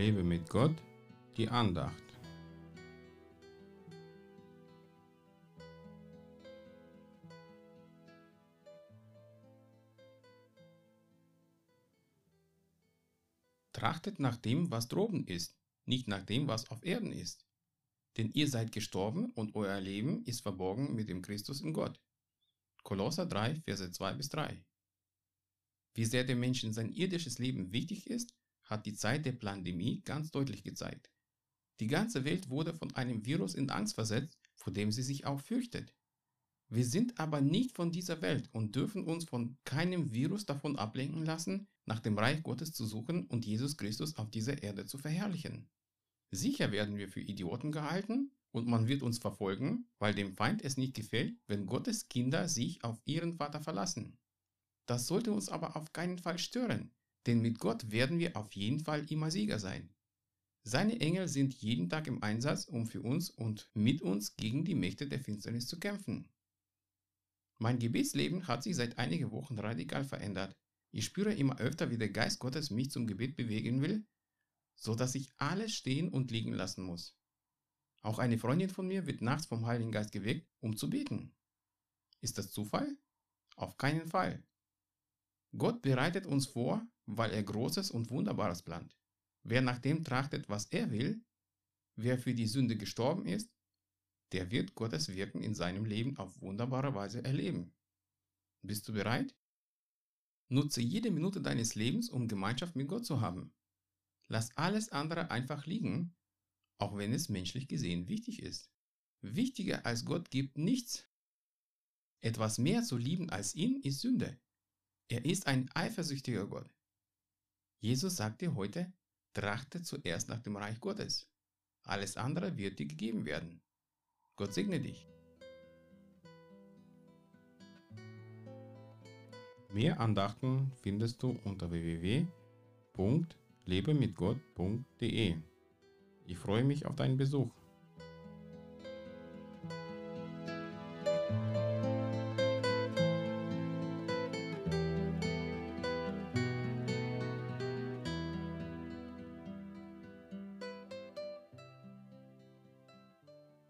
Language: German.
Lebe mit Gott, die Andacht. Trachtet nach dem, was droben ist, nicht nach dem, was auf Erden ist. Denn ihr seid gestorben und euer Leben ist verborgen mit dem Christus in Gott. Kolosser 3, Verse 2 bis 3. Wie sehr dem Menschen sein irdisches Leben wichtig ist, hat die Zeit der Pandemie ganz deutlich gezeigt. Die ganze Welt wurde von einem Virus in Angst versetzt, vor dem sie sich auch fürchtet. Wir sind aber nicht von dieser Welt und dürfen uns von keinem Virus davon ablenken lassen, nach dem Reich Gottes zu suchen und Jesus Christus auf dieser Erde zu verherrlichen. Sicher werden wir für Idioten gehalten und man wird uns verfolgen, weil dem Feind es nicht gefällt, wenn Gottes Kinder sich auf ihren Vater verlassen. Das sollte uns aber auf keinen Fall stören, denn mit Gott werden wir auf jeden Fall immer Sieger sein. Seine Engel sind jeden Tag im Einsatz, um für uns und mit uns gegen die Mächte der Finsternis zu kämpfen. Mein Gebetsleben hat sich seit einigen Wochen radikal verändert. Ich spüre immer öfter, wie der Geist Gottes mich zum Gebet bewegen will, so dass ich alles stehen und liegen lassen muss. Auch eine Freundin von mir wird nachts vom Heiligen Geist geweckt, um zu beten. Ist das Zufall? Auf keinen Fall. Gott bereitet uns vor, weil er Großes und Wunderbares plant. Wer nach dem trachtet, was er will, wer für die Sünde gestorben ist, der wird Gottes Wirken in seinem Leben auf wunderbare Weise erleben. Bist du bereit? Nutze jede Minute deines Lebens, um Gemeinschaft mit Gott zu haben. Lass alles andere einfach liegen, auch wenn es menschlich gesehen wichtig ist. Wichtiger als Gott gibt nichts. Etwas mehr zu lieben als ihn ist Sünde. Er ist ein eifersüchtiger Gott. Jesus sagt dir heute, trachte zuerst nach dem Reich Gottes. Alles andere wird dir gegeben werden. Gott segne dich. Mehr Andachten findest du unter www.lebemitgott.de. Ich freue mich auf deinen Besuch.